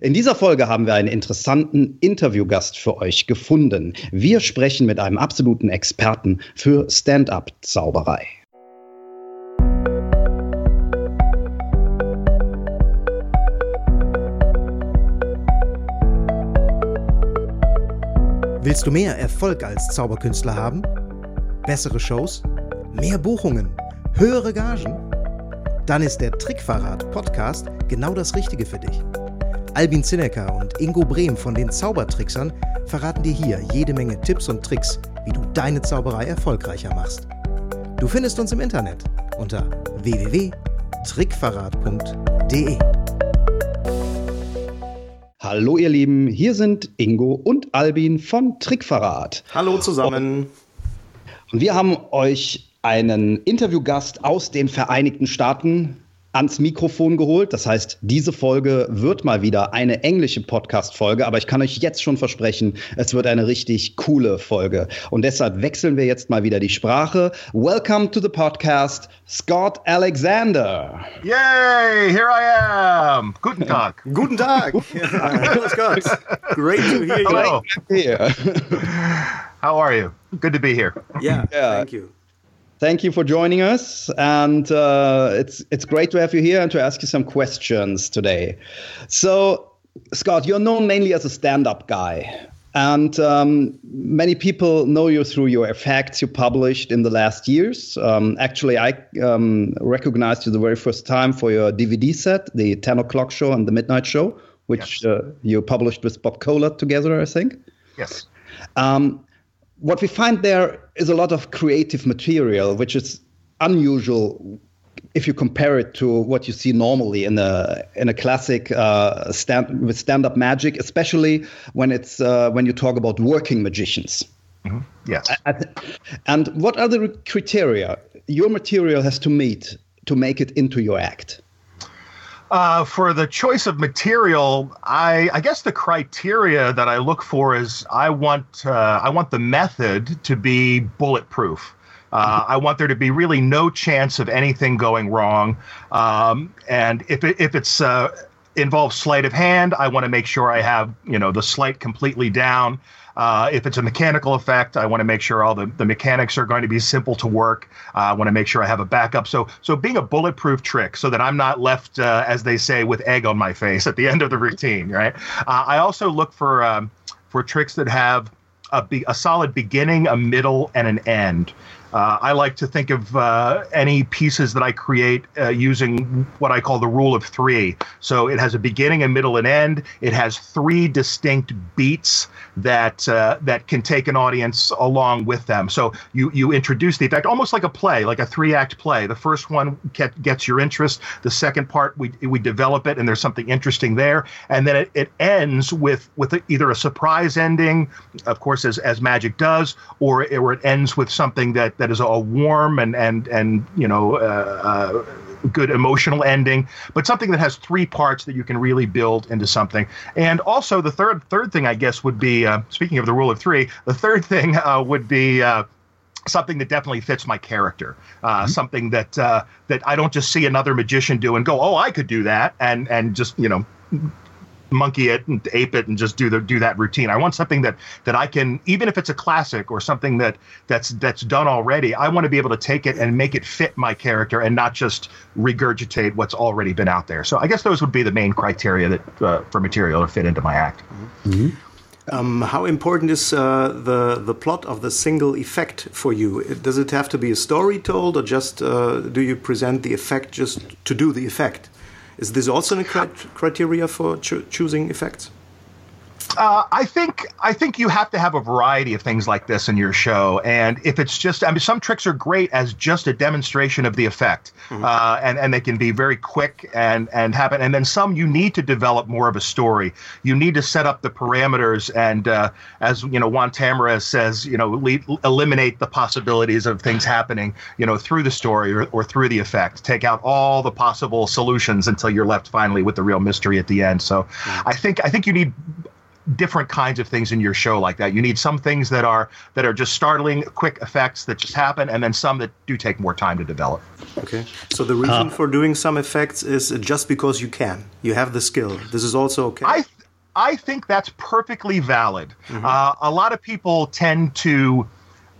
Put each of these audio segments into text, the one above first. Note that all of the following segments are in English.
In dieser Folge haben wir einen interessanten Interviewgast für euch gefunden. Wir sprechen mit einem absoluten Experten für Stand-up-Zauberei. Willst du mehr Erfolg als Zauberkünstler haben? Bessere Shows? Mehr Buchungen? Höhere Gagen? Dann ist der Trickverrat Podcast genau das Richtige für dich. Albin Zinecker und Ingo Brehm von den Zaubertricksern verraten dir hier jede Menge Tipps und Tricks, wie du deine Zauberei erfolgreicher machst. Du findest uns im Internet unter www.trickverrat.de. Hallo ihr Lieben, hier sind Ingo und Albin von Trickverrat. Hallo zusammen. Und wir haben euch einen Interviewgast aus den Vereinigten Staaten ans Mikrofon geholt. Das heißt, diese Folge wird mal wieder eine englische Podcast-Folge, aber ich kann euch jetzt schon versprechen, es wird eine richtig coole Folge. Und deshalb wechseln wir jetzt mal wieder die Sprache. Welcome to the podcast, Scott Alexander. Yay, here I am. Guten Tag. Guten Tag. Hello, Scott. Great to hear you. Hello. Here. How are you? Good to be here. Yeah, yeah. thank you. Thank you for joining us, and uh, it's it's great to have you here and to ask you some questions today. So, Scott, you're known mainly as a stand-up guy, and um, many people know you through your effects you published in the last years. Um, actually, I um, recognized you the very first time for your DVD set, the 10 o'clock show and the midnight show, which yes. uh, you published with Bob Kohler together, I think. Yes. Um, what we find there is a lot of creative material, which is unusual if you compare it to what you see normally in a in a classic uh, stand with stand up magic, especially when it's uh, when you talk about working magicians. Mm-hmm. Yes. And what are the criteria your material has to meet to make it into your act? Uh, for the choice of material, I, I, guess the criteria that I look for is I want uh, I want the method to be bulletproof. Uh, mm-hmm. I want there to be really no chance of anything going wrong. Um, and if it, if it's uh, involves sleight of hand, I want to make sure I have you know the sleight completely down. Uh, if it's a mechanical effect, I want to make sure all the, the mechanics are going to be simple to work. Uh, I want to make sure I have a backup. So, so being a bulletproof trick so that I'm not left, uh, as they say, with egg on my face at the end of the routine, right? Uh, I also look for, um, for tricks that have a, be- a solid beginning, a middle, and an end. Uh, I like to think of uh, any pieces that I create uh, using what I call the rule of three. So it has a beginning, a middle, and end. It has three distinct beats that uh, that can take an audience along with them. So you you introduce the effect almost like a play, like a three act play. The first one get, gets your interest. The second part we we develop it, and there's something interesting there, and then it, it ends with with either a surprise ending, of course, as as magic does, or or it ends with something that is a warm and and and you know. Uh, uh, good emotional ending, but something that has three parts that you can really build into something. And also, the third third thing I guess would be uh, speaking of the rule of three. The third thing uh, would be. Uh, something that definitely fits my character, uh, mm-hmm. something that uh, that I don't just see another magician do and go, oh, I could do that, and and just you know monkey it and ape it and just do the do that routine. I want something that that I can even if it's a classic or something that that's that's done already. I want to be able to take it and make it fit my character and not just regurgitate what's already been out there. So I guess those would be the main criteria that uh, for material to fit into my act. Mm-hmm. Um, how important is uh, the the plot of the single effect for you? Does it have to be a story told, or just uh, do you present the effect just to do the effect? Is this also a criteria for cho choosing effects? Uh, I think I think you have to have a variety of things like this in your show, and if it's just, I mean, some tricks are great as just a demonstration of the effect, mm-hmm. uh, and and they can be very quick and and happen, and then some you need to develop more of a story. You need to set up the parameters, and uh, as you know, Juan Tamariz says, you know, le- eliminate the possibilities of things happening, you know, through the story or, or through the effect. Take out all the possible solutions until you're left finally with the real mystery at the end. So, mm-hmm. I think I think you need different kinds of things in your show like that. You need some things that are that are just startling, quick effects that just happen, and then some that do take more time to develop. Okay. So the reason uh, for doing some effects is just because you can. You have the skill. This is also okay. I th- I think that's perfectly valid. Mm-hmm. Uh, a lot of people tend to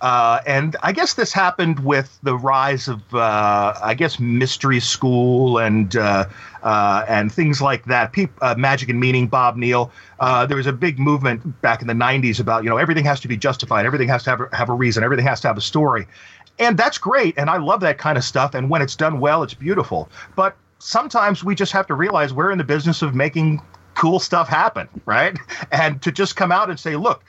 uh, and I guess this happened with the rise of, uh, I guess, mystery school and uh, uh and things like that. Pe- uh, Magic and Meaning, Bob Neale. Uh, there was a big movement back in the '90s about you know everything has to be justified, everything has to have a, have a reason, everything has to have a story, and that's great. And I love that kind of stuff. And when it's done well, it's beautiful. But sometimes we just have to realize we're in the business of making cool stuff happen, right? And to just come out and say, look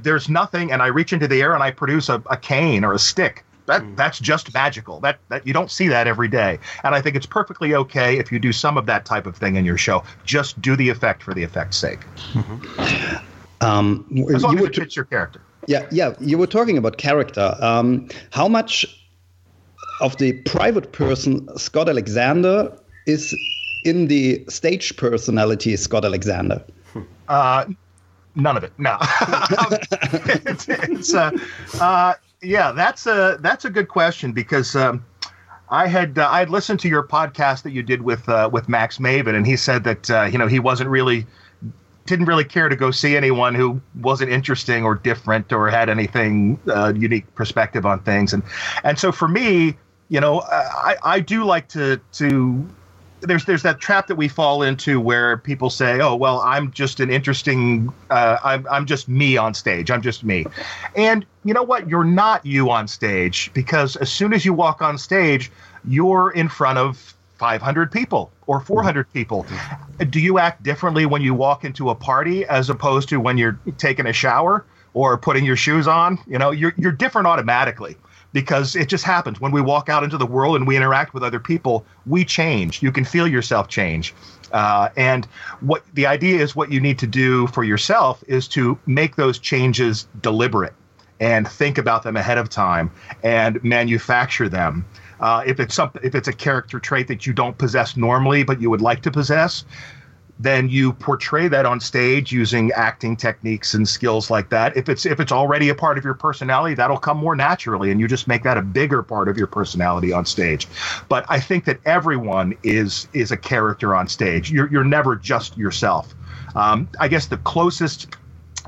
there's nothing, and I reach into the air and I produce a, a cane or a stick. That mm. that's just magical. That that you don't see that every day, and I think it's perfectly okay if you do some of that type of thing in your show. Just do the effect for the effect's sake. Mm-hmm. Um, as long as it fits your character. Yeah, yeah. You were talking about character. Um, how much of the private person Scott Alexander is in the stage personality Scott Alexander? Uh, none of it. No, it's, it's uh, uh, yeah, that's a that's a good question because um, I had uh, I had listened to your podcast that you did with uh, with Max Maven, and he said that uh, you know he wasn't really didn't really care to go see anyone who wasn't interesting or different or had anything uh, unique perspective on things, and and so for me, you know, I I do like to to there's there's that trap that we fall into where people say, "Oh, well, I'm just an interesting, uh, I'm I'm just me on stage. I'm just me," and you know what? You're not you on stage because as soon as you walk on stage, you're in front of 500 people or 400 people. Do you act differently when you walk into a party as opposed to when you're taking a shower or putting your shoes on? You know, you're you're different automatically because it just happens. When we walk out into the world and we interact with other people we change. You can feel yourself change. Uh, and what the idea is what you need to do for yourself is to make those changes deliberate and think about them ahead of time and manufacture them. Uh, if it's something if it's a character trait that you don't possess normally but you would like to possess then you portray that on stage using acting techniques and skills like that. If it's if it's already a part of your personality, that'll come more naturally, and you just make that a bigger part of your personality on stage. But I think that everyone is is a character on stage. You're you're never just yourself. Um, I guess the closest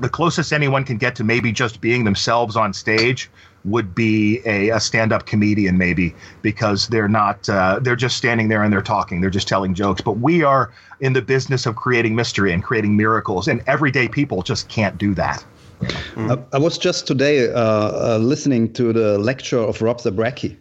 the closest anyone can get to maybe just being themselves on stage would be a, a stand-up comedian maybe because they're not uh, they're just standing there and they're talking they're just telling jokes but we are in the business of creating mystery and creating miracles and everyday people just can't do that mm. I, I, was just today uh, uh, listening to the lecture of Rob Zabrecky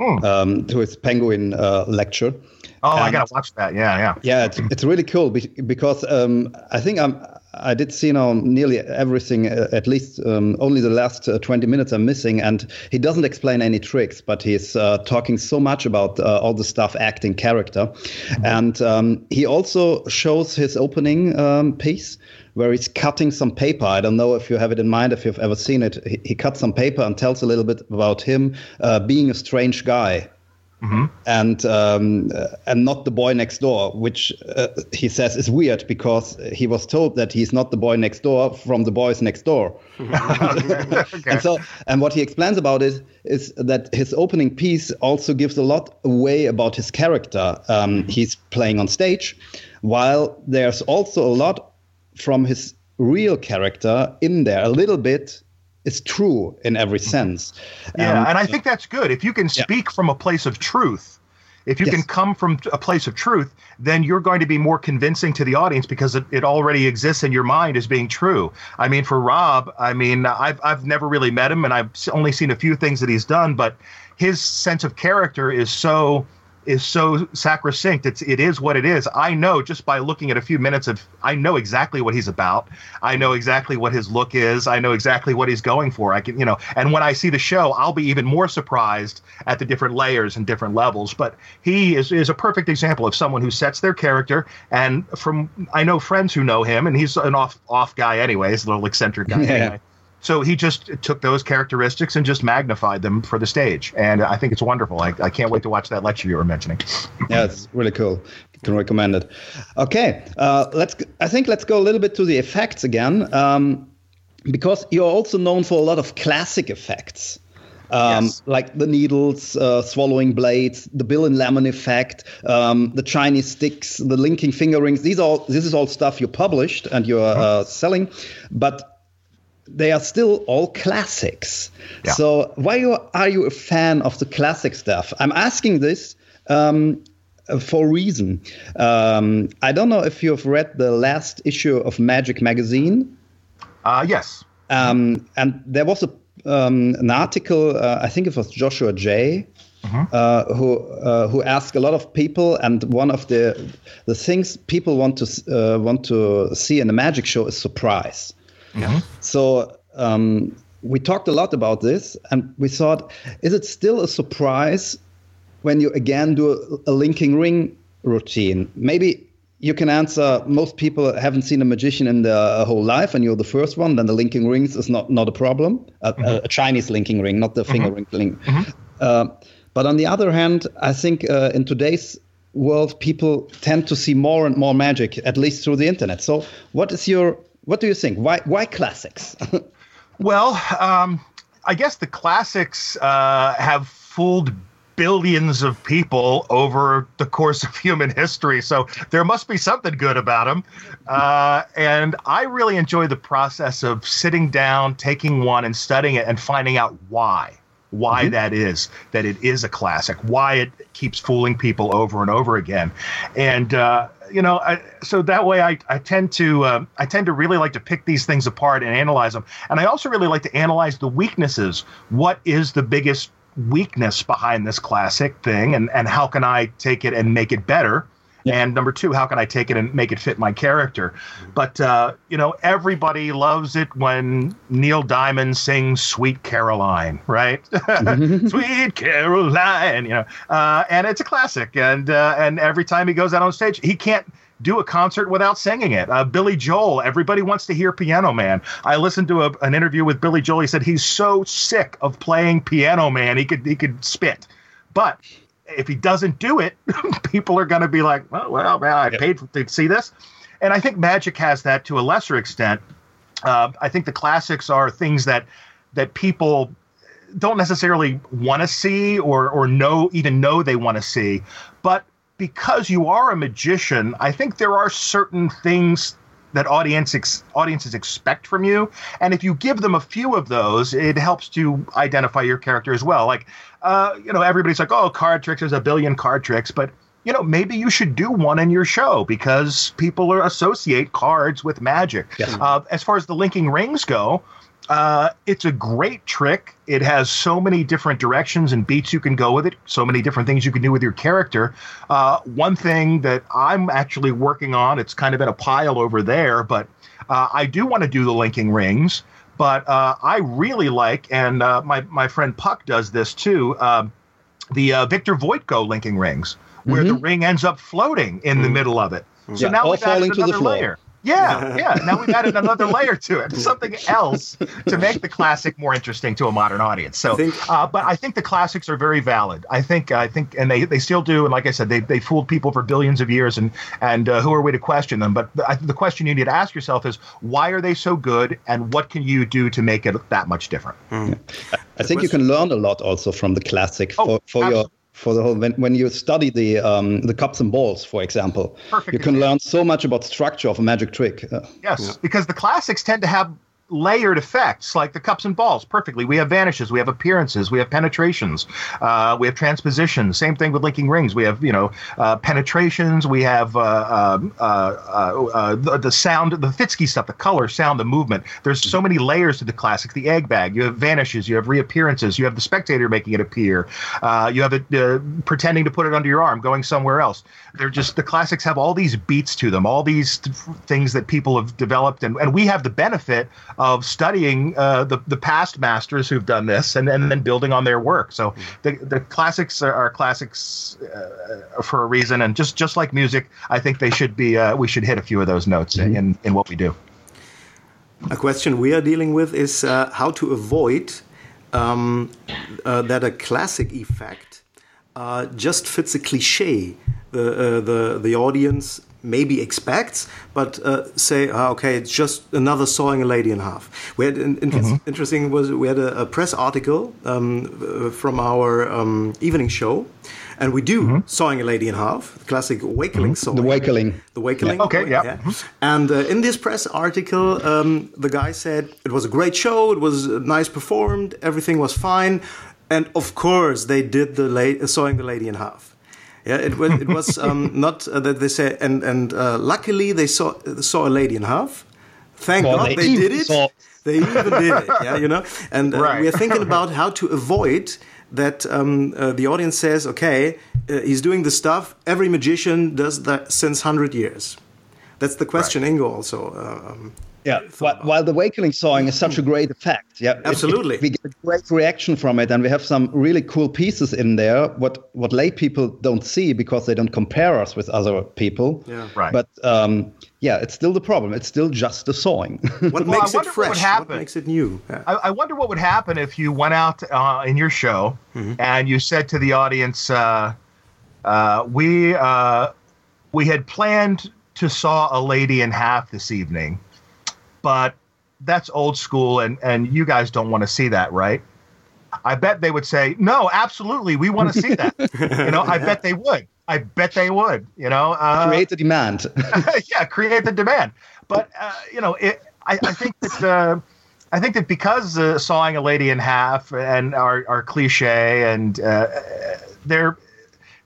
mm. um, to his penguin uh, lecture Oh, and I gotta watch that. Yeah, yeah. Yeah, it's, it's really cool because um, I think I'm I did see now nearly everything. Uh, at least um, only the last uh, 20 minutes are missing, and he doesn't explain any tricks, but he's uh, talking so much about uh, all the stuff, acting, character, mm-hmm. and um, he also shows his opening um, piece where he's cutting some paper. I don't know if you have it in mind, if you've ever seen it. He, he cuts some paper and tells a little bit about him uh, being a strange guy Mm-hmm. and um, and not the boy next door, which uh, he says is weird because he was told that he's not the boy next door from the boys next door. okay. And so, and what he explains about it is that his opening piece also gives a lot away about his character um, mm-hmm. he's playing on stage, while there's also a lot from his real character in there, a little bit is true in every mm-hmm. sense. Yeah, um, and I think that's good. If you can speak yeah. from a place of truth, if you yes. can come from a place of truth, then you're going to be more convincing to the audience because it, it already exists in your mind as being true. I mean, for Rob, I mean, I've I've never really met him, and I've only seen a few things that he's done, but his sense of character is so is so sacrosanct. It's it is what it is. I know just by looking at a few minutes of I know exactly what he's about. I know exactly what his look is. I know exactly what he's going for. I can you know, and when I see the show, I'll be even more surprised at the different layers and different levels. But he is is a perfect example of someone who sets their character. And from I know friends who know him, and he's an off off guy anyways, a little eccentric guy. Yeah. Anyway. So he just took those characteristics and just magnified them for the stage, and I think it's wonderful. I, I can't wait to watch that lecture you were mentioning. yeah, it's really cool. can recommend it. Okay, uh, let's. I think let's go a little bit to the effects again, um, because you're also known for a lot of classic effects. Um, yes. Like the needles uh, swallowing blades, the Bill and Lemon effect, um, the Chinese sticks, the linking finger rings. These all this is all stuff you published and you're uh, uh-huh. selling, but they are still all classics. Yeah. So why are you a fan of the classic stuff? I'm asking this um, for a reason. Um, I don't know if you've read the last issue of Magic magazine. Uh, yes. Um, and there was a um, an article, uh, I think it was Joshua Jay Uh-huh. Uh, who uh, who asked a lot of people, and one of the the things people want to uh, want to see in a magic show is surprise. Yeah. So um, we talked a lot about this, and we thought, is it still a surprise when you again do a, a linking ring routine? Maybe you can answer most people haven't seen a magician in their whole life and you're the first one then the linking rings is not, not a problem a, mm-hmm. a chinese linking ring not the mm-hmm. finger mm-hmm. ring mm-hmm. uh, but on the other hand i think uh, in today's world people tend to see more and more magic at least through the internet so what is your what do you think why why classics well um, i guess the classics uh, have fooled billions of people over the course of human history. So there must be something good about them. Uh, and I really enjoy the process of sitting down, taking one, and studying it and finding out why. Why mm-hmm. that is, that it is a classic, why it keeps fooling people over and over again. And, uh, you know, I, so that way I, I tend to uh, I tend to really like to pick these things apart and analyze them, and I also really like to analyze the weaknesses. What is the biggest weakness behind this classic thing and, and how can I take it and make it better? And number two, how can I take it and make it fit my character? But, uh, you know, everybody loves it when Neil Diamond sings Sweet Caroline, right? Sweet Caroline, you know, uh, and it's a classic. And, uh, and every time he goes out on stage, he can't do a concert without singing it. Uh, Billy Joel, everybody wants to hear Piano Man. I listened to a, an interview with Billy Joel. He said he's so sick of playing Piano Man, he could he could spit. But if he doesn't do it, people are going to be like, oh, well, man, I yep. paid to see this. And I think Magic has that to a lesser extent. Uh, I think the classics are things that that people don't necessarily want to see or or know even know they want to see, but because you are a magician, I think there are certain things that audience ex- audiences expect from you, and if you give them a few of those, it helps to identify your character as well. Like, uh, you know, everybody's like, "Oh, card tricks." There's a billion card tricks, but you know, maybe you should do one in your show because people are, associate cards with magic. Yes. Uh, as far as the linking rings go, uh, it's a great trick. It has so many different directions and beats you can go with it, so many different things you can do with your character. Uh, one thing that I'm actually working on, it's kind of in a pile over there, but uh, I do want to do the linking rings. But uh, I really like, and uh, my, my friend Puck does this too, um, the uh, Victor Voitko linking rings, where mm-hmm. the ring ends up floating in mm-hmm. the middle of it. So yeah, now we've added another layer. Yeah, yeah. Now we've added another layer to it, something else to make the classic more interesting to a modern audience. So, uh, but I think the classics are very valid. I think, I think, and they, they still do. And like I said, they, they fooled people for billions of years, and and uh, who are we to question them? But the, the question you need to ask yourself is why are they so good, and what can you do to make it that much different? Mm. I think you can learn a lot also from the classic for, oh, for your for the whole when, when you study the um, the cups and balls for example Perfect you can example. learn so much about structure of a magic trick uh, yes yeah. because the classics tend to have layered effects like the cups and balls perfectly. We have vanishes, we have appearances, we have penetrations, uh, we have transpositions. Same thing with linking rings. We have you know uh, penetrations. We have uh, um, uh, uh, uh, the, the, sound, the Fitzky stuff, the color, sound, the movement. There's so many layers to the classic. The egg bag. You have vanishes. You have reappearances. You have the spectator making it appear. you have it pretending to put it under your arm, going somewhere else. They're just the classics have all these beats to them, all these th- things that people have developed, and, and we have the benefit of studying uh, the the past masters who've done this and, and then building on their work. So the the classics are, are classics uh, for a reason, and just just like music, I think they should be. Uh, we should hit a few of those notes mm-hmm. in in what we do. A question we are dealing with is uh, how to avoid um, uh, that a classic effect uh, just fits a cliche the uh, the the audience maybe expects, but uh, say, ah, okay, it's just another sawing a lady in half. We had an inter mm -hmm. interesting was we had a, a press article um, uh, from our um, evening show, and we do mm -hmm. sawing a lady in half, classic Wakeling mm -hmm. song. The Wakeling. The Wakeling. Yeah. Okay, yeah. yeah. And uh, in this press article, um, the guy said it was a great show, it was uh, nice performed, everything was fine, and of course they did the la- sawing the lady in half. Yeah, it was it was um, not uh, that they say, and and uh, luckily they saw saw a lady in half. Thank well, God they, they did it. Saw. They even did it. Yeah, you know. And uh, right. we are thinking about how to avoid that. Um, uh, the audience says, "Okay, uh, he's doing the stuff. Every magician does that since hundred years." That's the question, right. Ingo. Also. Uh, um, yeah, while, while, the Wakeling sawing is such a great effect, yeah, absolutely, it, it, we get a great reaction from it, and we have some really cool pieces in there. What what lay people don't see because they don't compare us with other people. Yeah, right. But um, yeah, it's still the problem. It's still just the sawing. what well, makes it fresh? What, what, makes it new? Yeah. I, I, wonder what would happen if you went out uh, in your show mm-hmm. and you said to the audience, uh, uh, "We uh, we had planned to saw a lady in half this evening." But that's old school and and you guys don't want to see that right? I bet they would say no absolutely we want to see that. You know i bet they would. I bet they would you know uh, create the demand. Yeah create the demand. But uh, you know it, I, I, think that uh, I think that because uh, sawing a lady in half and our, our cliche and uh, they're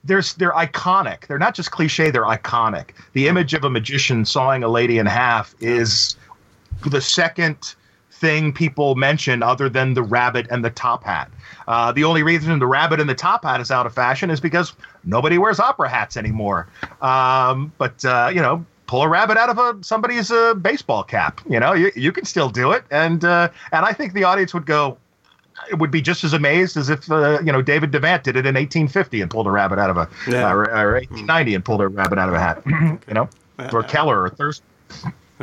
there's they're iconic. They're not just cliche; they're iconic. The image of a magician sawing a lady in half is the second thing people mention other than the rabbit and the top hat. Uh, the only reason the rabbit and the top hat is out of fashion is because nobody wears opera hats anymore. Um, but uh, you know, pull a rabbit out of a somebody's uh, baseball cap. You know, you, you can still do it, and uh, and I think the audience would go. It would be just as amazed as if uh, you know David Devant did it in 1850 and pulled a rabbit out of a yeah. or, or, 1890 and pulled a rabbit out of a hat. you know, or Kellar or Thurston.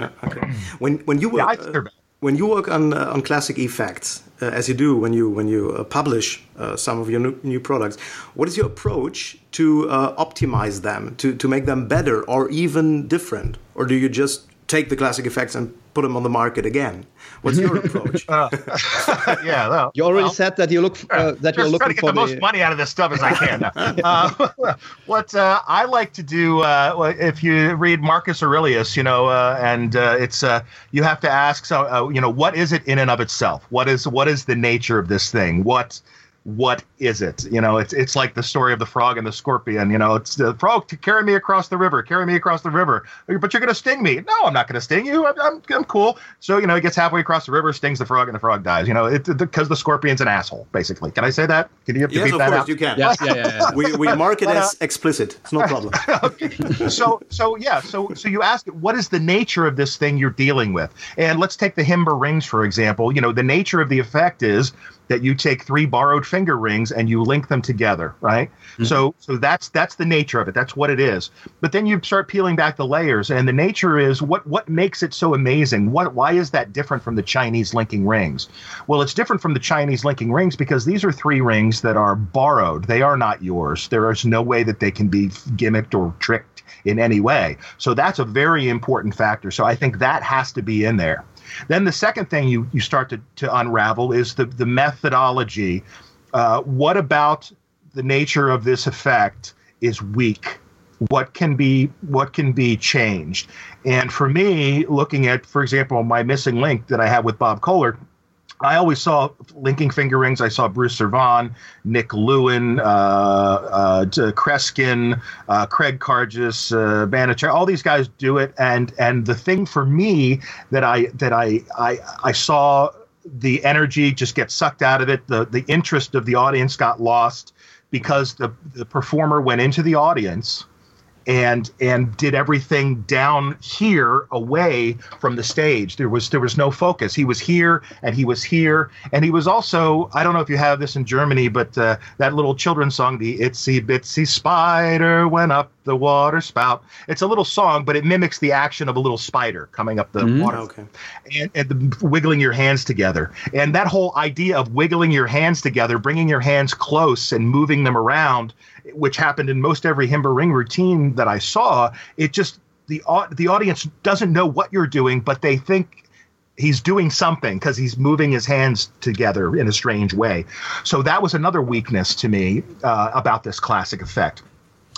Yeah, okay. When when you work yeah, uh, when you work on uh, on classic effects, uh, as you do when you when you uh, publish uh, some of your new, new, products, what is your approach to uh, optimize them to to make them better or even different, or do you just take the classic effects and put them on the market again? What's your approach? Uh, yeah, well, you already well, said that you look uh, that you're looking to get the, the, most money out of this stuff as I can. uh, what uh, I like to do, uh, if you read Marcus Aurelius, you know, uh, and it's you have to ask, so you know, what is it in and of itself? What is what is the nature of this thing? What what is it? You know, it's it's like the story of the frog and the scorpion. You know, it's the frog to carry me across the river, carry me across the river. But you're going to sting me. No, I'm not going to sting you. I'm, I'm, I'm, cool. So you know, he gets halfway across the river, stings the frog, and the frog dies. You know, it because the scorpion's an asshole, Basically, can I say that? Can you, yes, of course out? you can. Yes, yeah, yeah, yeah. we we mark it but, uh, as explicit. It's no problem. okay. So so yeah. So so you ask, what is the nature of this thing you're dealing with? And let's take the Himber rings for example. You know, the nature of the effect is that you take three borrowed finger rings and you link them together, right? Mm-hmm. So so that's that's the nature of it. That's what it is. But then you start peeling back the layers, and the nature is what what makes it so amazing. What why is that different from the Chinese linking rings? Well, it's different from the Chinese linking rings because these are three rings that are borrowed. They are not yours. There is no way that they can be gimmicked or tricked in any way. So that's a very important factor. So I think that has to be in there. Then the second thing you, you start to, to unravel is the, the methodology. Uh, what about the nature of this effect is weak? What can be what can be changed? And for me, looking at, for example, my missing link that I have with Bob Kohler, I always saw linking finger rings. I saw Bruce Servan, Nick Lewin, uh, uh, Kreskin, uh, Craig Karges, uh, Banichar. All these guys do it, and and the thing for me that I that I I, I saw the energy just get sucked out of it. The the interest of the audience got lost because the the performer went into the audience and and did everything down here away from the stage. There was there was no focus. He was here and he was here. And he was also i don't know if you have this in germany but uh, that little children's song the itsy bitsy spider went up the water spout. It's a little song, but it mimics the action of a little spider coming up the Mm-hmm. water Okay. and, and the, wiggling your hands together. And that whole idea of wiggling your hands together, bringing your hands close and moving them around, which happened in most every Himber ring routine that I saw, it just the the audience doesn't know what you're doing, but they think he's doing something because he's moving his hands together in a strange way. So that was another weakness to me uh, about this classic effect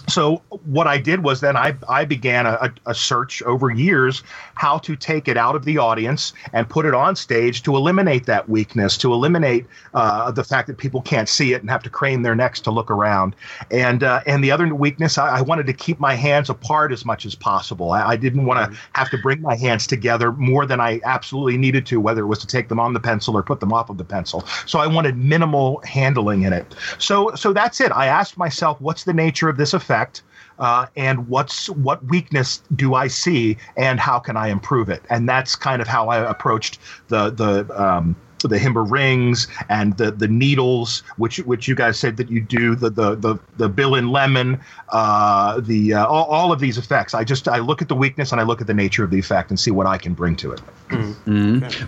so what I did was then I, I began a, a search over years how to take it out of the audience and put it on stage to eliminate that weakness, to eliminate uh, the fact that people can't see it and have to crane their necks to look around. And uh, and the other weakness, I, I wanted to keep my hands apart as much as possible. I, I didn't want to have to bring my hands together more than I absolutely needed to, whether it was to take them on the pencil or put them off of the pencil. So I wanted minimal handling in it. So so that's it. I asked myself, what's the nature of this effect? Uh, and what's what weakness do I see, and how can I improve it? And that's kind of how I approached the the um, the Himber rings and the the needles, which which you guys said that you do the the the, the bill and lemon, uh, the uh, all, all of these effects. I just I look at the weakness and I look at the nature of the effect and see what I can bring to it.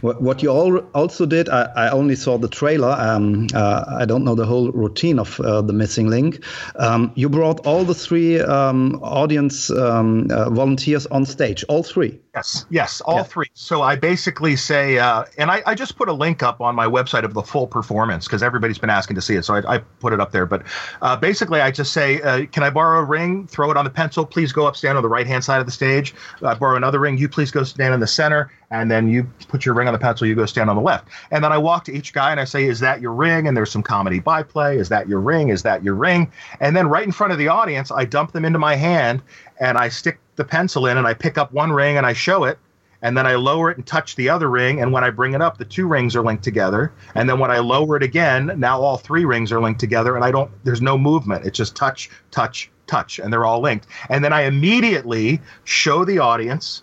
What, what you all also did, I, I only saw the trailer. Um, uh, I don't know the whole routine of uh, the missing link. Um, you brought all the three um, audience um, uh, volunteers on stage, all three. Yes, yes, all Yeah. three. So I basically say, uh, and I, I just put a link up on my website of the full performance because everybody's been asking to see it. So I, I put it up there. But uh, basically, I just say, uh, can I borrow a ring? Throw it on the pencil. Please go up, stand on the right hand side of the stage. I borrow another ring. You please go stand in the center. And then you put your ring on the pencil. You go stand on the left. And then I walk to each guy and I say, is that your ring? And there's some comedy byplay. Is that your ring? Is that your ring? And then right in front of the audience, I dump them into my hand and I stick the pencil in and I pick up one ring and I show it and then I lower it and touch the other ring. And when I bring it up, the two rings are linked together. And then when I lower it again, now all three rings are linked together, and I don't. There's no movement. It's just touch, touch, touch, and they're all linked. And then I immediately show the audience.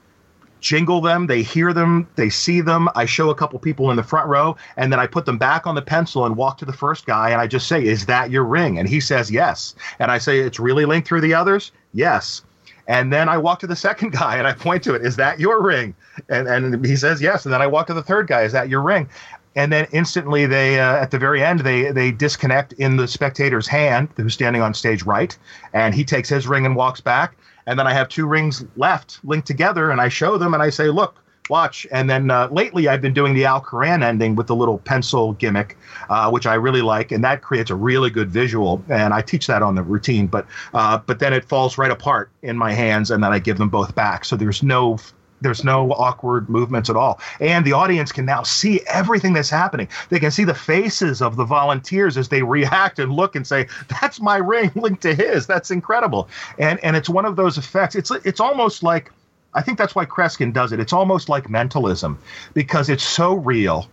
Jingle them, they hear them, they see them. I show a couple people in the front row, and then I put them back on the pencil and walk to the first guy, and I just say, Is that your ring? And he says, Yes. And I say, It's really linked through the others? Yes. And then I walk to the second guy and I point to it. Is that your ring? And and he says yes. And then I walk to the third guy. Is that your ring? And then instantly they uh, at the very end they they disconnect in the spectator's hand who's standing on stage right, and he takes his ring and walks back. And then I have two rings left linked together, and I show them and I say, look. Watch, and then uh, lately I've been doing the Al Koran ending with the little pencil gimmick, uh, which I really like, and that creates a really good visual. And I teach that on the routine, but uh, but then it falls right apart in my hands, and then I give them both back. So there's no there's no awkward movements at all. And the audience can now see everything that's happening. They can see the faces of the volunteers as they react and look and say, "That's my ring linked to his. That's incredible." And and it's one of those effects. It's it's almost like I think that's why Kreskin does it. It's almost like mentalism because it's so real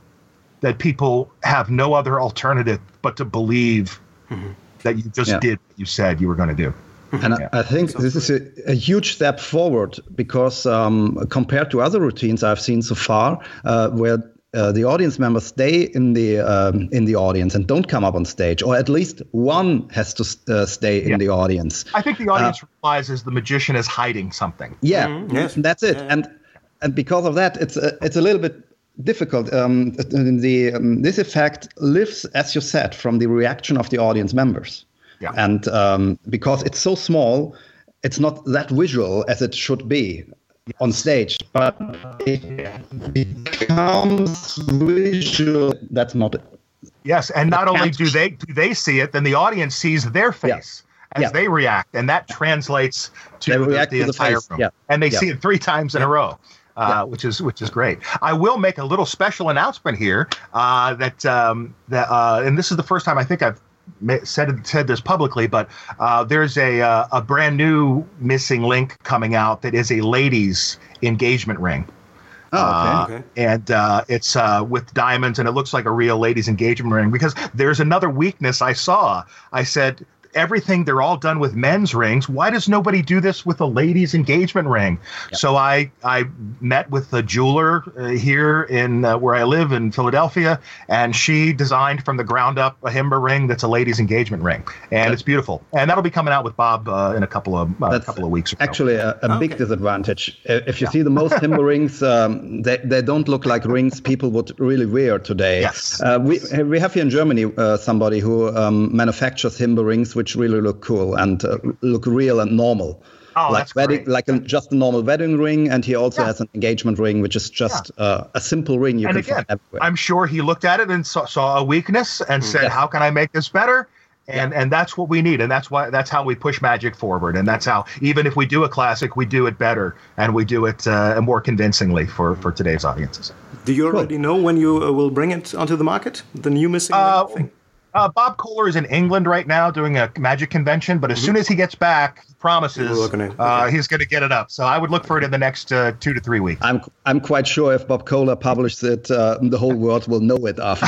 that people have no other alternative but to believe mm-hmm. that you just Yeah. did what you said you were going to do. And I- I think this is a, a huge step forward because um, compared to other routines I've seen so far, uh, where uh, the audience members stay in the um, in the audience and don't come up on stage, or at least one has to uh, stay in the audience. I think the audience realizes the magician is hiding something. Yeah, Yes. that's it. And and because of that, it's a, it's a little bit difficult. Um, the um, this effect lives, as you said, from the reaction of the audience members. Yeah. And um, because it's so small, it's not that visual as it should be on stage, but it becomes visual. That's not it. Yes, and not only do they do they see it, then the audience sees their face as Yeah. they react, and that translates to react the to the entire face, room. yeah. And they Yeah. see it three times in a row. Uh, which is which is great. I will make a little special announcement here uh, that um, that uh, and this is the first time I think I've said said this publicly, but uh, there's a uh, a brand new missing link coming out that is a ladies engagement ring. Oh, okay. Uh, Okay. and uh, it's uh, with diamonds, and it looks like a real ladies' engagement ring. Because there's another weakness I saw. I said everything they're all done with men's rings. Why does nobody do this with a ladies' engagement ring? Yep. So I I met with the jeweler uh, here in uh, where I live in Philadelphia, and she designed from the ground up a Himber ring that's a ladies' engagement ring, and it's beautiful. And that'll be coming out with Bob uh, in a couple of a uh, couple of weeks. Actually, a, a okay. big disadvantage. If you yeah. see the most Himber rings, um, they they don't look like rings people would really wear today. Yes. Uh, we we have here in Germany uh, somebody who um, manufactures Himber rings, which really look cool and uh, look real and normal. Oh, like wedding, great. like a, just a normal wedding ring, and he also yeah. has an engagement ring, which is just yeah. uh, a simple ring you and can again, find everywhere. I'm sure he looked at it and saw, saw a weakness and said, yeah. "How can I make this better?" And and that's what we need, and that's why that's how we push magic forward, and that's how even if we do a classic, we do it better and we do it uh, more convincingly for for today's audiences. Do you already cool. know when you uh, will bring it onto the market? The new missing uh, thing. Uh, Bob Kohler is in England right now doing a magic convention, but as mm-hmm. soon as he gets back, he promises gonna, uh, he's going to get it up. So I would look for it in the next uh, two to three weeks. I'm I'm quite sure if Bob Kohler publishes it, uh, the whole world will know it after.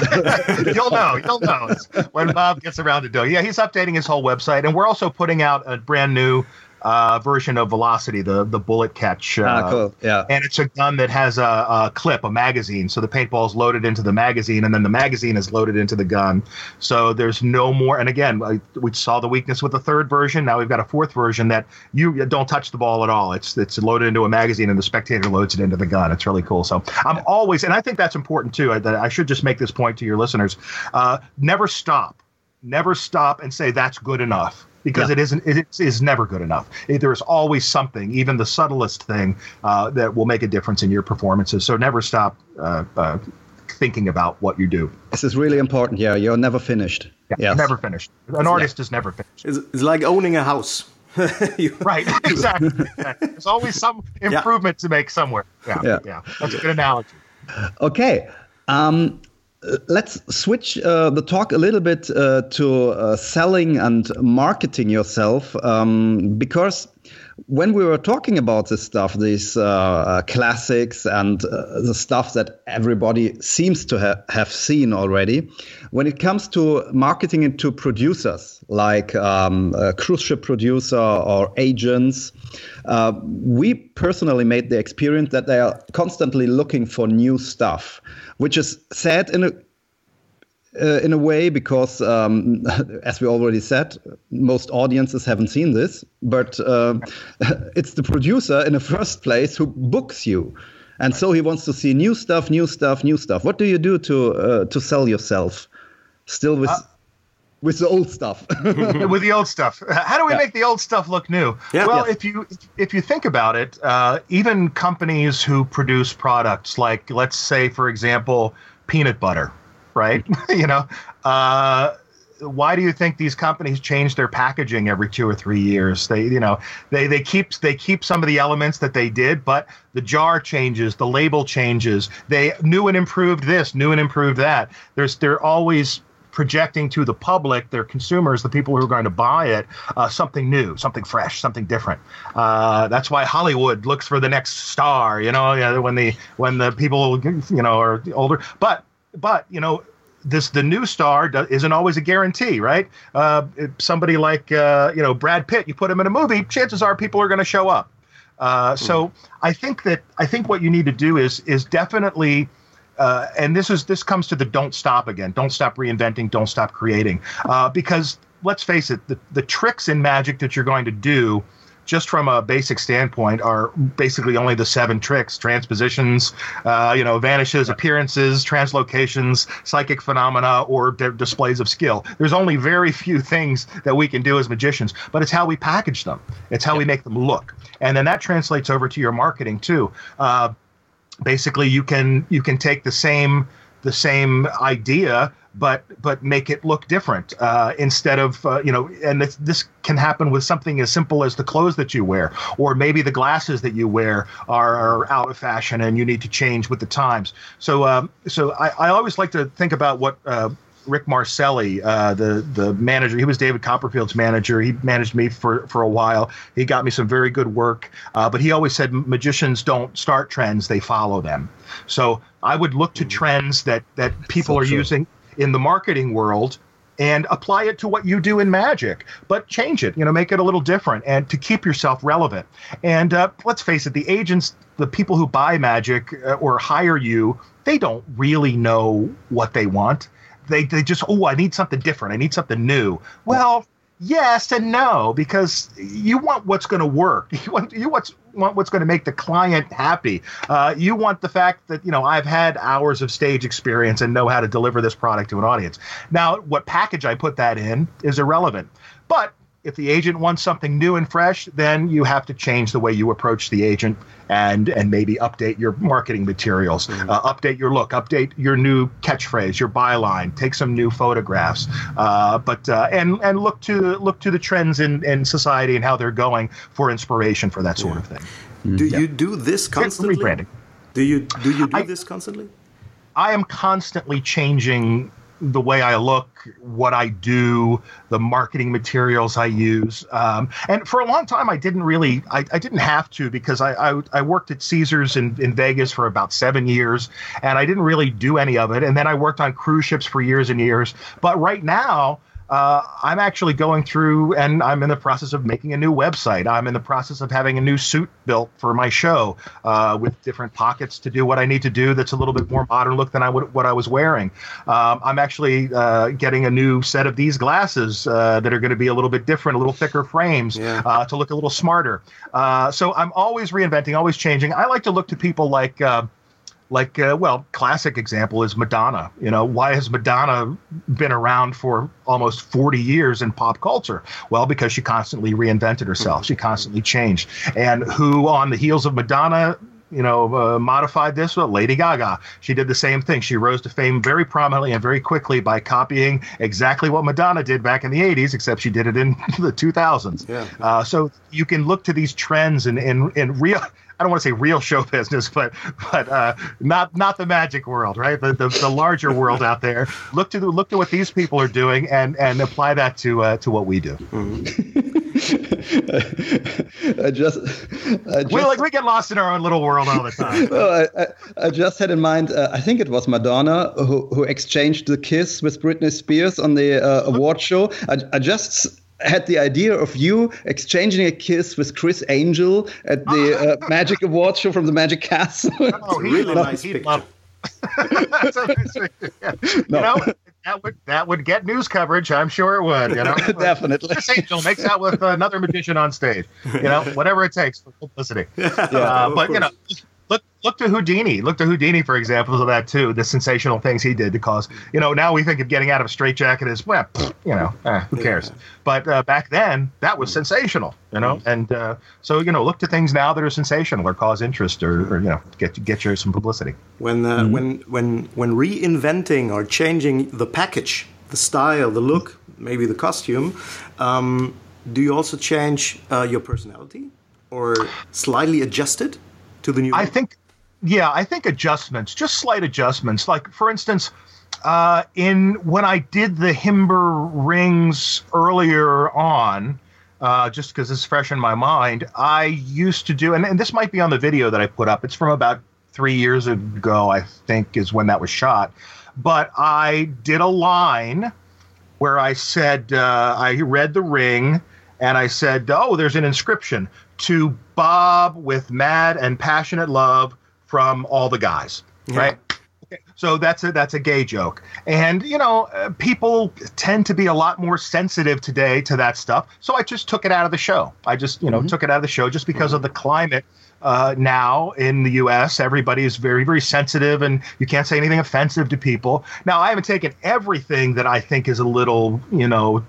you'll know, you'll know when Bob gets around to doing. Yeah, he's updating his whole website, and we're also putting out a brand new uh, version of Velocity, the the bullet catch. Uh, ah, cool. Yeah. And it's a gun that has a, a, clip, a magazine. So the paintball is loaded into the magazine, and then the magazine is loaded into the gun. So there's no more. And again, I, we saw the weakness with the third version. Now we've got a fourth version that you don't touch the ball at all. It's it's loaded into a magazine, and the spectator loads it into the gun. It's really cool. So I'm always, and I think that's important too. I, I should just make this point to your listeners: uh, never stop, never stop, and say that's good enough because yeah. it isn't it is never good enough. There's always something even the subtlest thing uh, that will make a difference in your performances. So never stop uh, uh, thinking about what you do. This is really important yeah. You're never finished. Yeah yes. never finished. An artist yeah. is never finished. It's, it's like owning a house. Right exactly. There's always some improvement yeah. to make somewhere. Yeah, yeah. yeah. That's a good analogy. Okay um, let's switch uh, the talk a little bit uh, to uh, selling and marketing yourself um, because when we were talking about this stuff, these uh, uh, classics and uh, the stuff that everybody seems to ha- have seen already, when it comes to marketing to producers like um, cruise ship producer or agents, uh, we personally made the experience that they are constantly looking for new stuff, which is sad in a uh, in a way because, um, as we already said, most audiences haven't seen this. But uh, it's the producer in the first place who books you, and so he wants to see new stuff, new stuff, new stuff. What do you do to uh, to sell yourself? Still with. With the old stuff, with the old stuff. How do we yeah. make the old stuff look new? Yeah, well, yeah. if you if you think about it, uh, even companies who produce products like, let's say, for example, peanut butter, right? you know, uh, why do you think these companies change their packaging every two or three years? They, you know, they they keep they keep some of the elements that they did, but the jar changes, the label changes. They new and improved this, new and improved that. There's they're always projecting to the public, their consumers, the people who are going to buy it, uh, something new, something fresh, something different. Uh, that's why Hollywood looks for the next star. You know, when the when the people you know are older, but but you know this the new star do, isn't always a guarantee, right? Uh, somebody like uh, you know Brad Pitt, you put him in a movie, chances are people are going to show up. Uh, so mm. I think that I think what you need to do is is definitely. Uh, and this is this comes to the don't stop again. Don't stop reinventing. Don't stop creating. Uh, because let's face it, the, the tricks in magic that you're going to do just from a basic standpoint, are basically only the seven tricks: transpositions, uh, you know, vanishes, appearances, translocations, psychic phenomena, or d- displays of skill. There's only very few things that we can do as magicians, but it's how we package them. It's how we make them look, and then that translates over to your marketing too. Uh, basically, you can you can take the same the same idea but but make it look different uh, instead of uh, you know and this, this can happen with something as simple as the clothes that you wear or maybe the glasses that you wear are, are out of fashion and you need to change with the times. So um, so I, I always like to think about what uh, Rick Marcelli, uh, the the manager. He was David Copperfield's manager. He managed me for for a while. He got me some very good work. Uh, but he always said magicians don't start trends; they follow them. So I would look to trends that that people so are true. using in the marketing world and apply it to what you do in magic, but change it, you know, make it a little different and to keep yourself relevant. And uh, let's face it, the agents, the people who buy magic uh, or hire you, they don't really know what they want. They, they just, oh, I need something different. I need something new. Well, yes and no because you want what's going to work you want you what's want what's going to make the client happy uh, you want the fact that you know i've had hours of stage experience and know how to deliver this product to an audience now what package i put that in is irrelevant but if the agent wants something new and fresh, then you have to change the way you approach the agent and and maybe update your marketing materials, mm-hmm. uh, update your look, update your new catchphrase, your byline, take some new photographs, uh, but uh, and and look to look to the trends in, in society and how they're going for inspiration for that sort yeah. of thing. Mm-hmm. Do you do this constantly? Rebranding. Do you do you do I, this constantly? I am constantly changing the way I look, what I do, the marketing materials I use. Um, and for a long time, I didn't really, I, I didn't have to because I, I, I, worked at Caesars in, in Vegas for about seven years and I didn't really do any of it. And then I worked on cruise ships for years and years. But right now, uh, I'm actually going through and I'm in the process of making a new website. I'm in the process of having a new suit built for my show uh, with different pockets to do what I need to do that's a little bit more modern look than I would what I was wearing. Um, I'm actually uh, getting a new set of these glasses uh, that are going to be a little bit different, a little thicker frames yeah. Uh, to look a little smarter. Uh, so I'm always reinventing, always changing. I like to look to people like like uh, well classic example is madonna you know why has madonna been around for almost 40 years in pop culture well because she constantly reinvented herself she constantly changed and who on the heels of madonna you know, uh, modified this. Well, Lady Gaga, she did the same thing. She rose to fame very prominently and very quickly by copying exactly what Madonna did back in the '80s, except she did it in the 2000s. Yeah. Uh, so you can look to these trends and in, in real. I don't want to say real show business, but but uh, not not the magic world, right? The, the, the larger world out there. Look to the, look to what these people are doing and and apply that to uh, to what we do. Mm-hmm. I just, I just we like we get lost in our own little world all the time. well, I, I, I, just had in mind. Uh, I think it was Madonna who who exchanged the kiss with Britney Spears on the uh, award show. I, I just had the idea of you exchanging a kiss with Criss Angel at the uh, Magic Awards show from the Magic Castle. Oh, really nice picture. That's a nice picture. Yeah. No. You know, that would that would get news coverage. I'm sure it would. You know, definitely. Criss Angel makes out with another magician on stage. You know, whatever it takes for publicity. Yeah, uh, but you know, look look to Houdini. Look to Houdini for examples of that too. The sensational things he did to cause. You know, now we think of getting out of a straitjacket as well. You know, eh, who cares? Yeah. But uh, back then, that was sensational. You know, mm-hmm. and uh, so you know, look to things now that are sensational or cause interest or, or you know, get get you some publicity. When uh, mm-hmm. when when when reinventing or changing the package, the style, the look, maybe the costume. Um, do you also change uh, your personality or slightly adjust it? To the new? I think, yeah, I think adjustments, just slight adjustments. Like for instance, uh, in when I did the Himber rings earlier on. Uh, just because it's fresh in my mind, I used to do, and, and this might be on the video that I put up. It's from about three years ago, I think, is when that was shot. But I did a line where I said, uh, I read the ring and I said, Oh, there's an inscription to Bob with mad and passionate love from all the guys, yeah. right? So that's a that's a gay joke, and you know uh, people tend to be a lot more sensitive today to that stuff. So I just took it out of the show. I just you know mm-hmm. took it out of the show just because mm-hmm. of the climate uh, now in the U.S. Everybody is very, very sensitive, and you can't say anything offensive to people. Now, I haven't taken everything that I think is a little, you know,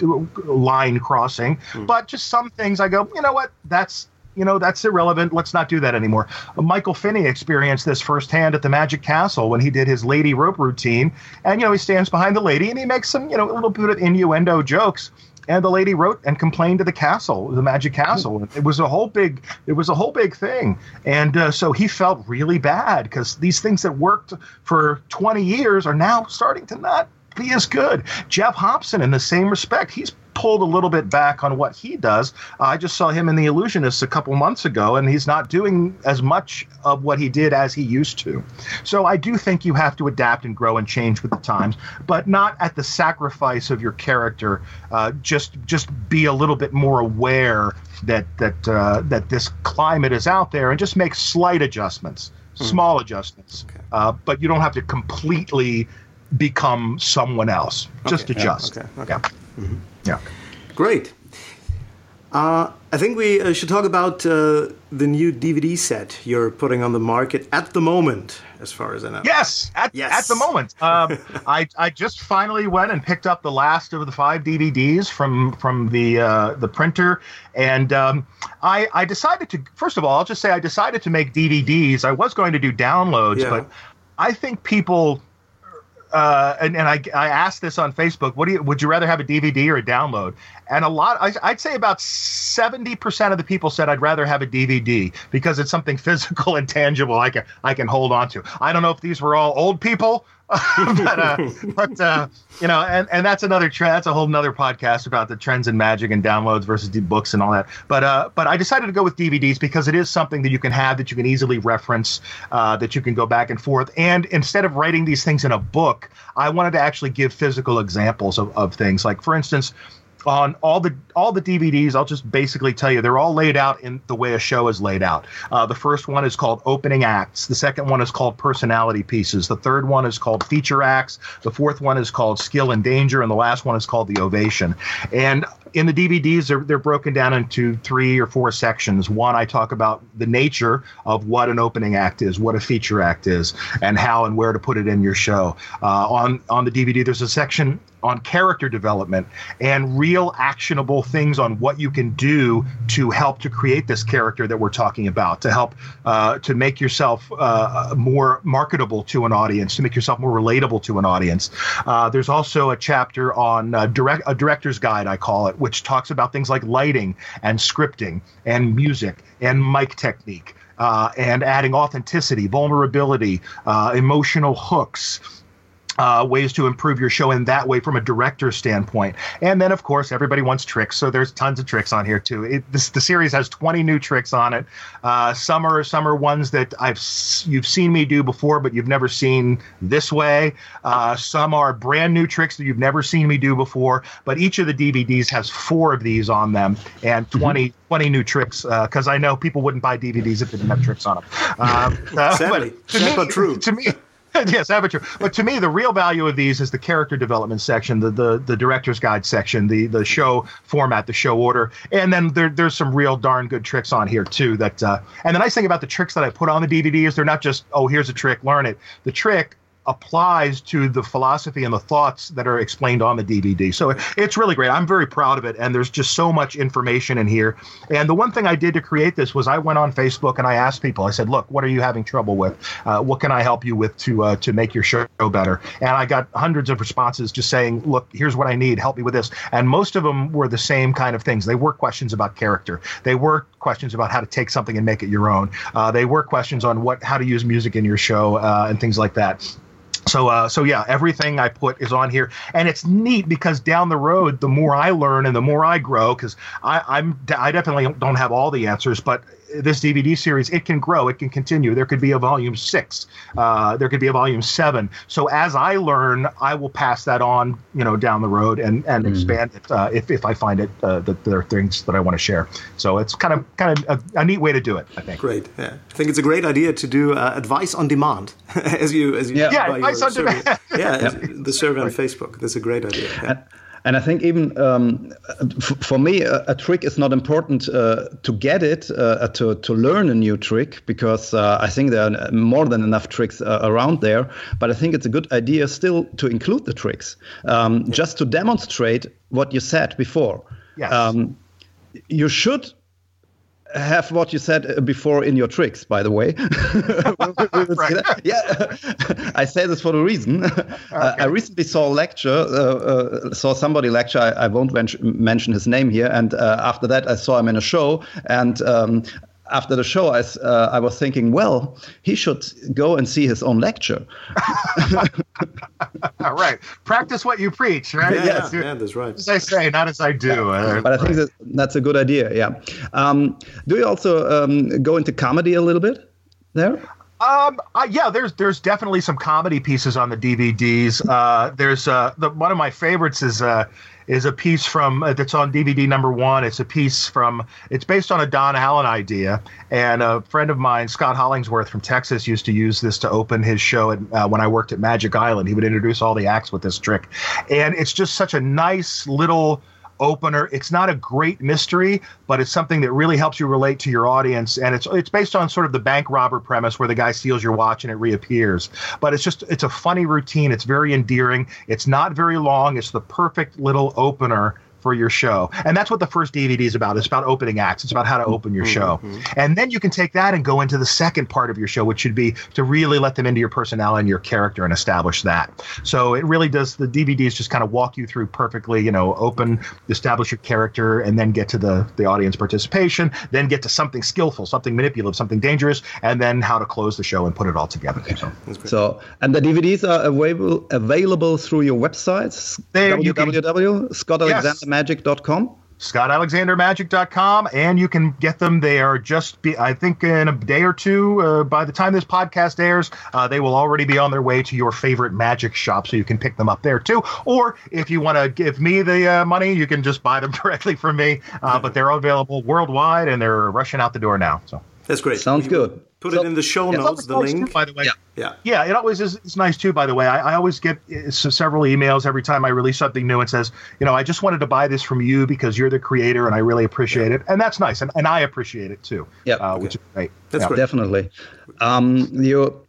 line crossing, mm. but just some things I go, you know what, that's you know, that's irrelevant. Let's not do that anymore. Michael Finney experienced this firsthand at the Magic Castle when he did his lady rope routine. And, you know, he stands behind the lady and he makes some, you know, a little bit of innuendo jokes. And the lady wrote and complained to the castle, the Magic Castle. It was a whole big, it was a whole big thing. And uh, so he felt really bad because these things that worked for 20 years are now starting to not be as good. Jeff Hobson, in the same respect, he's pulled a little bit back on what he does. Uh, I just saw him in The Illusionist a couple months ago, and he's not doing as much of what he did as he used to. So I do think you have to adapt and grow and change with the times, but not at the sacrifice of your character. Uh, just just be a little bit more aware that that uh, that this climate is out there, and just make slight adjustments, mm. small adjustments. Okay. Uh, but you don't have to completely become someone else. Just okay, adjust. Yeah, okay, okay. Yeah. Mm-hmm. yeah. Great. Uh, I think we uh, should talk about uh, the new DVD set you're putting on the market at the moment, as far as I know. Yes, at, yes. at the moment. Um, I, I just finally went and picked up the last of the five DVDs from from the uh, the printer, and um, I I decided to first of all I'll just say I decided to make DVDs. I was going to do downloads, yeah. but I think people uh, and, and I, I asked this on Facebook. What do you would you rather have a DVD or a download? And a lot, I, I'd say about seventy percent of the people said I'd rather have a DVD because it's something physical and tangible I can I can hold on to. I don't know if these were all old people but uh, but uh, you know, and, and that's another trend. That's a whole another podcast about the trends in magic and downloads versus books and all that. But uh, but I decided to go with DVDs because it is something that you can have that you can easily reference, uh, that you can go back and forth. And instead of writing these things in a book, I wanted to actually give physical examples of, of things. Like for instance, on all the all the DVDs, I'll just basically tell you they're all laid out in the way a show is laid out. Uh, the first one is called opening acts. The second one is called personality pieces. The third one is called feature acts. The fourth one is called skill and danger, and the last one is called the ovation. And in the DVDs, they're, they're broken down into three or four sections. One, I talk about the nature of what an opening act is, what a feature act is, and how and where to put it in your show. Uh, on on the DVD, there's a section on character development and real actionable things on what you can do to help to create this character that we're talking about, to help uh, to make yourself uh, more marketable to an audience, to make yourself more relatable to an audience. Uh, there's also a chapter on uh, direct a director's guide, I call it, which talks about things like lighting and scripting and music and mic technique. Uh, and adding authenticity, vulnerability, uh, emotional hooks, uh, ways to improve your show in that way from a director's standpoint. And then, of course, everybody wants tricks, so there's tons of tricks on here too. It, this, the series has 20 new tricks on it. Uh, some are some are ones that I've you've seen me do before, but you've never seen this way. Uh, some are brand new tricks that you've never seen me do before. But each of the DVDs has four of these on them and mm-hmm. 20. Mm-hmm. 20 new tricks because uh, I know people wouldn't buy DVDs if they didn't have tricks on them. Um, Sadly, but to me, true. To me, yes, amateur. But to me, the real value of these is the character development section, the the, the director's guide section, the the show format, the show order, and then there, there's some real darn good tricks on here too. That uh, and the nice thing about the tricks that I put on the DVD is they're not just oh here's a trick, learn it. The trick applies to the philosophy and the thoughts that are explained on the DVD. So it's really great. I'm very proud of it. And there's just so much information in here. And the one thing I did to create this was I went on Facebook and I asked people, I said, look, what are you having trouble with? Uh, what can I help you with to, uh, to make your show better? And I got hundreds of responses just saying, look, here's what I need. Help me with this. And most of them were the same kind of things. They were questions about character. They were questions about how to take something and make it your own. Uh, they were questions on what, how to use music in your show uh, and things like that. So, uh, so yeah, everything I put is on here, and it's neat because down the road, the more I learn and the more I grow, because I'm I definitely don't have all the answers, but this DVD series, it can grow, it can continue. There could be a volume six, uh, there could be a volume seven. So as I learn, I will pass that on, you know, down the road and and mm expand it uh, if if I find it uh, that there are things that I want to share. So it's kind of kind of a, a, neat way to do it. I think. Great. Yeah, I think it's a great idea to do uh, advice on demand, as you as you yeah, yeah advice on demand. yeah, the survey on Facebook. That's a great idea. Yeah. And I think even um, for me, a, a, trick is not important uh, to get it, uh, to, to learn a new trick, because uh, I think there are more than enough tricks uh, around there. But I think it's a good idea still to include the tricks, um, just to demonstrate what you said before. Yes. Um, you should have what you said uh, before in your tricks, by the way. yeah, I say this for the reason. Okay. Uh, I recently saw a lecture, uh, uh, saw somebody lecture. I, I won't mention, mention his name here. And uh, after that, I saw him in a show, and um, after the show, I, uh, I was thinking, well, he should go and see his own lecture. All right. Practice what you preach, right? Yeah, yeah, yeah, that's right. As I say, not as I do. Uh, but I think that that's a good idea. Yeah. Um, do you also um, go into comedy a little bit there? Um, uh, yeah, there's there's definitely some comedy pieces on the DVDs. Uh, there's uh, the one of my favorites is uh, is a piece from uh, that's on DVD number one. It's a piece from it's based on a Don Alan idea, and a friend of mine, Scott Hollingsworth from Texas, used to use this to open his show. At, uh, when I worked at Magic Island, he would introduce all the acts with this trick, and it's just such a nice little opener. It's not a great mystery, but it's something that really helps you relate to your audience. And it's it's based on sort of the bank robber premise where the guy steals your watch and it reappears. But it's just it's a funny routine. It's very endearing. It's not very long. It's the perfect little opener for your show. And that's what the first DVD is about. It's about opening acts. It's about how to open your show. Mm-hmm. And then you can take that and go into the second part of your show, which should be to really let them into your personality and your character and establish that. So it really does the DVDs just kind of walk you through perfectly, you know, open, establish your character, and then get to the the audience participation, then get to something skillful, something manipulative, something dangerous, and then how to close the show and put it all together. So, so and the DVDs are available available through your websites there www.scottalexander scottalexandermagic.com scottalexandermagic.com and you can get them they are just be, i think in a day or two uh, by the time this podcast airs uh, they will already be on their way to your favorite magic shop so you can pick them up there too. Or if you want to give me the uh, money you can just buy them directly from me. Uh, but they're available worldwide and they're rushing out the door now so. That's great. Sounds good Put so, it in the show notes, the link. Too, by the way. Yeah. Yeah. Yeah. It always is it's nice too, by the way. I, I always get uh, several emails every time I release something new and says, you know, I just wanted to buy this from you because you're the creator and I really appreciate yeah. it. And that's nice. And, and I appreciate it too. Yeah. Uh, okay. Which is great. That's yeah. great. Definitely. Um, you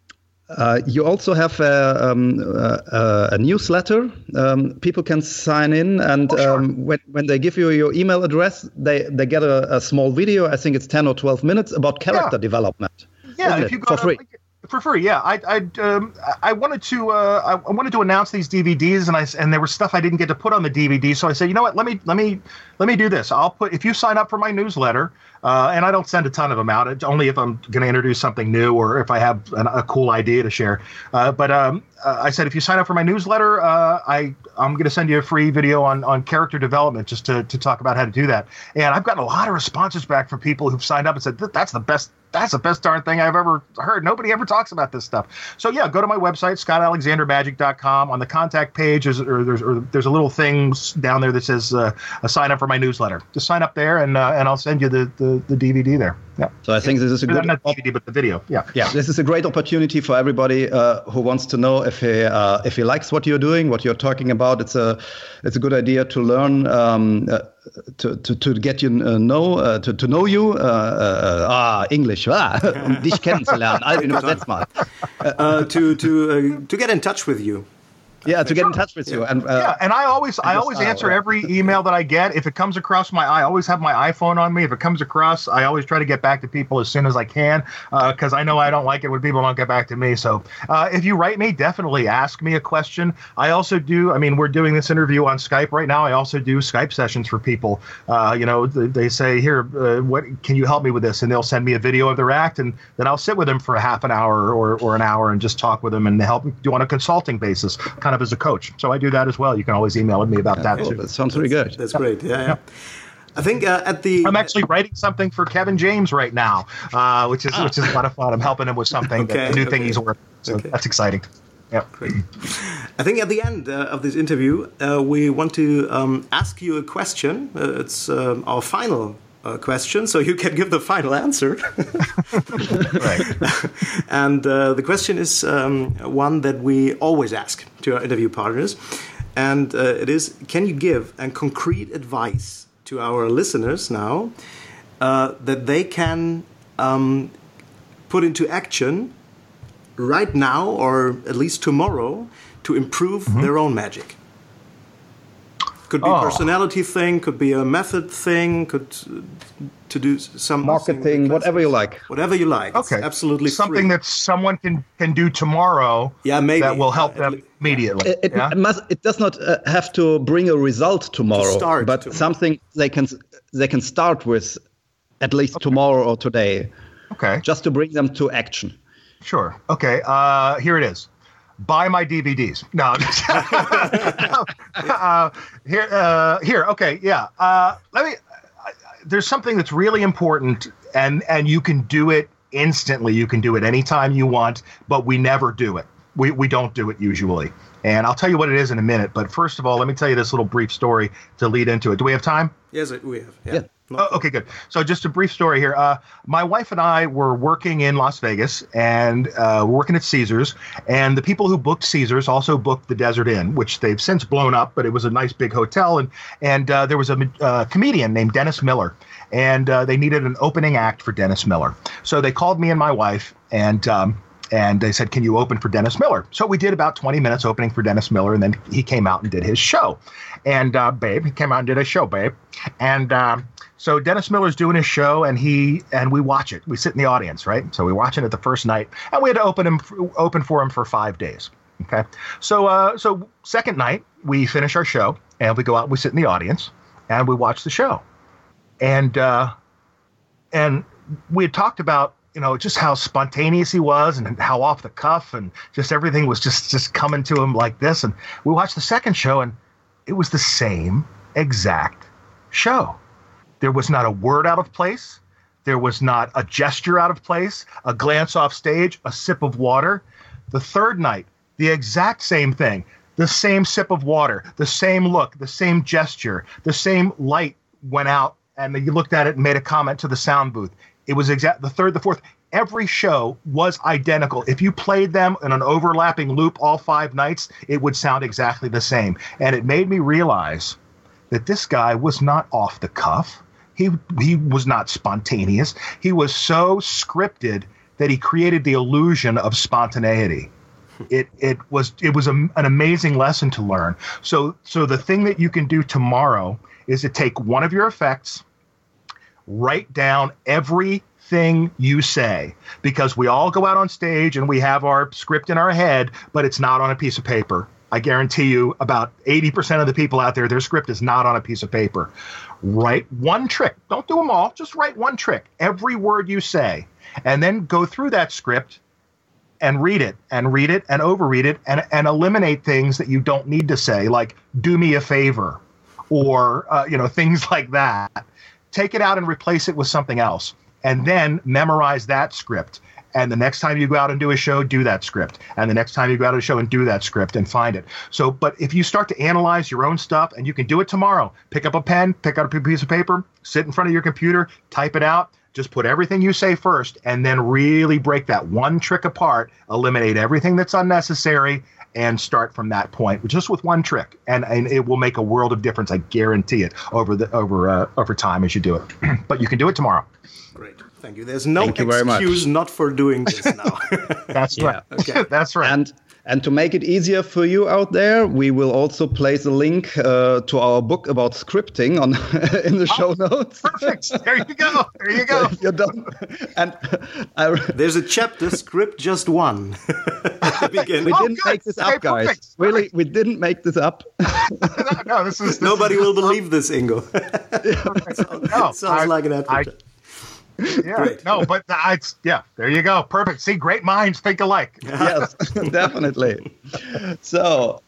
uh, you also have a, um, uh, a newsletter. Um, people can sign in, and oh, sure. um, when, when they give you your email address, they, they get a, a, small video. I think it's 10 or 12 minutes about character yeah. development. Yeah, if you go for free. For free, yeah. I I um, I wanted to uh, I wanted to announce these DVDs, and I and there was stuff I didn't get to put on the DVD, so I said, you know what? Let me let me let me do this. I'll put if you sign up for my newsletter, uh, and I don't send a ton of them out. It's only if I'm going to introduce something new or if I have an, a cool idea to share. Uh, but um, uh, I said if you sign up for my newsletter, uh, I I'm going to send you a free video on on character development just to to talk about how to do that. And I've gotten a lot of responses back from people who've signed up and said that's the best that's the best darn thing I've ever heard. Nobody ever talks about this stuff. So yeah, go to my website, scottalexandermagic.com. On the contact page, there's, or there's, or there's a little thing down there that says uh, sign up for my newsletter. Just sign up there, and uh, and I'll send you the, the, the DVD there. Yeah. So I think this is a good not DVD, but the video. Yeah. Yeah. This is a great opportunity for everybody uh, who wants to know if he uh, if he likes what you're doing, what you're talking about. It's a it's a good idea to learn. Um, uh, to, to, to get you uh, know uh, to, to know you uh, ah English ah, um dich kennenzulernen also übersetzt mal to to to get in touch with you yeah to get in touch with you and uh, yeah and i always i always answer every email that i get. If it comes across my eye, i always have my iphone on me. If it comes across i always try to get back to people as soon as i can because uh, i know i don't like it when people don't get back to me. So uh, if you write me definitely ask me a question. I also do i mean we're doing this interview on skype right now. I also do skype sessions for people. Uh, you know they say here uh, what can you help me with this? And they'll send me a video of their act and then i'll sit with them for a half an hour or, or an hour and just talk with them and help do on a consulting basis kind kind of as a coach. So I do that as well. You can always email me about yeah, that too. That sounds pretty good. That's great. Yeah, yeah. I think uh, at the I'm actually writing something for Kevin James right now, uh, which is ah. which is a lot of fun. I'm helping him with something, okay, that, a new okay. thing he's working. So okay. that's exciting. Yeah. Great. I think at the end uh, of this interview, uh, we want to um, ask you a question. Uh, it's um, our final uh, question, so you can give the final answer. right. and uh, the question is um, one that we always ask to our interview partners, and uh, it is: Can you give a concrete advice to our listeners now uh, that they can um, put into action right now, or at least tomorrow, to improve mm -hmm. their own magic? Could be oh. personality thing, could be a method thing, could to do some marketing, whatever you like. Whatever you like. Okay, it's absolutely something free. that someone can can do tomorrow. Yeah, maybe that will help them immediately. It, it, yeah? it, must. It does not uh, have to bring a result tomorrow, to but tomorrow. something they can they can start with at least okay. tomorrow or today. Okay. Just to bring them to action. Sure. Okay. Uh, here it is. Buy my DVDs. No. uh, here. Uh, here. Okay. Yeah. Uh, let me. there's something that's really important, and and you can do it instantly. You can do it anytime you want, but we never do it. We we don't do it usually. And I'll tell you what it is in a minute. But first of all, let me tell you this little brief story to lead into it. Do we have time? Yes, we have. Yeah. yeah. Oh, okay, good. So, just a brief story here. Uh, my wife and I were working in Las Vegas, and uh, working at Caesars. And the people who booked Caesars also booked the Desert Inn, which they've since blown up, but it was a nice big hotel. And and uh, there was a uh, comedian named Dennis Miller, and uh, they needed an opening act for Dennis Miller. So they called me and my wife, and um, and they said, "Can you open for Dennis Miller?" So we did about 20 minutes opening for Dennis Miller, and then he came out and did his show. And uh, babe, he came out and did a show, babe. And uh, so Dennis Miller's doing his show, and he and we watch it. We sit in the audience, right? So we watching it at the first night, and we had to open him open for him for five days. Okay, so uh, so second night we finish our show, and we go out. and We sit in the audience, and we watch the show, and uh, and we had talked about you know just how spontaneous he was and how off the cuff and just everything was just just coming to him like this and we watched the second show and it was the same exact show there was not a word out of place. There was not a gesture out of place, a glance off stage, a sip of water. The third night, the exact same thing the same sip of water, the same look, the same gesture, the same light went out, and you looked at it and made a comment to the sound booth. It was exact the third, the fourth. Every show was identical. If you played them in an overlapping loop all five nights, it would sound exactly the same. And it made me realize that this guy was not off the cuff. He he was not spontaneous. He was so scripted that he created the illusion of spontaneity. It it was it was a, an amazing lesson to learn. So so the thing that you can do tomorrow is to take one of your effects, write down everything you say because we all go out on stage and we have our script in our head, but it's not on a piece of paper. I guarantee you about 80% of the people out there, their script is not on a piece of paper. Write one trick. Don't do them all. Just write one trick. Every word you say. And then go through that script and read it and read it and overread it and, and eliminate things that you don't need to say, like do me a favor or, uh, you know, things like that. Take it out and replace it with something else. And then memorize that script and the next time you go out and do a show, do that script. And the next time you go out to a show and do that script and find it. So, but if you start to analyze your own stuff, and you can do it tomorrow, pick up a pen, pick up a piece of paper, sit in front of your computer, type it out. Just put everything you say first, and then really break that one trick apart. Eliminate everything that's unnecessary, and start from that point just with one trick and, and it will make a world of difference i guarantee it over the over uh, over time as you do it but you can do it tomorrow great Thank you. There's no Thank excuse not for doing this now. That's right. Okay. That's right. And and to make it easier for you out there, we will also place a link uh, to our book about scripting on in the oh, show notes. Perfect. There you go. There you go. You're done. And I, there's a chapter script just one. we didn't oh, make this up, guys. Perfect. Really, we didn't make this up. no, no, this is. This Nobody is will believe this, Ingo. no, sounds I, like an advert yeah. Great. No, but I, yeah, there you go. Perfect. See, great minds think alike. yes, definitely. So,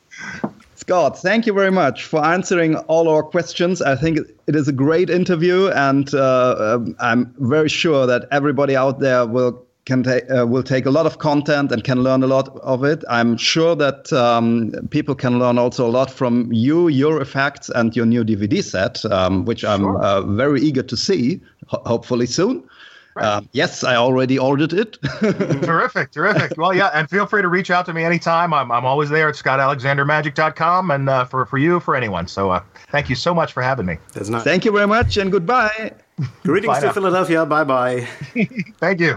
Scott, thank you very much for answering all our questions. I think it is a great interview, and uh, um, I'm very sure that everybody out there will can take uh, will take a lot of content and can learn a lot of it. I'm sure that um, people can learn also a lot from you, your effects, and your new DVD set, um, which I'm uh, very eager to see. Ho- hopefully soon. Right. Uh, yes, I already ordered it. terrific, terrific. Well, yeah, and feel free to reach out to me anytime. I'm, I'm always there at scottalexandermagic.com and uh, for, for you, for anyone. So uh, thank you so much for having me. That's nice. Thank you very much and goodbye. Greetings to Philadelphia. Bye bye. thank you.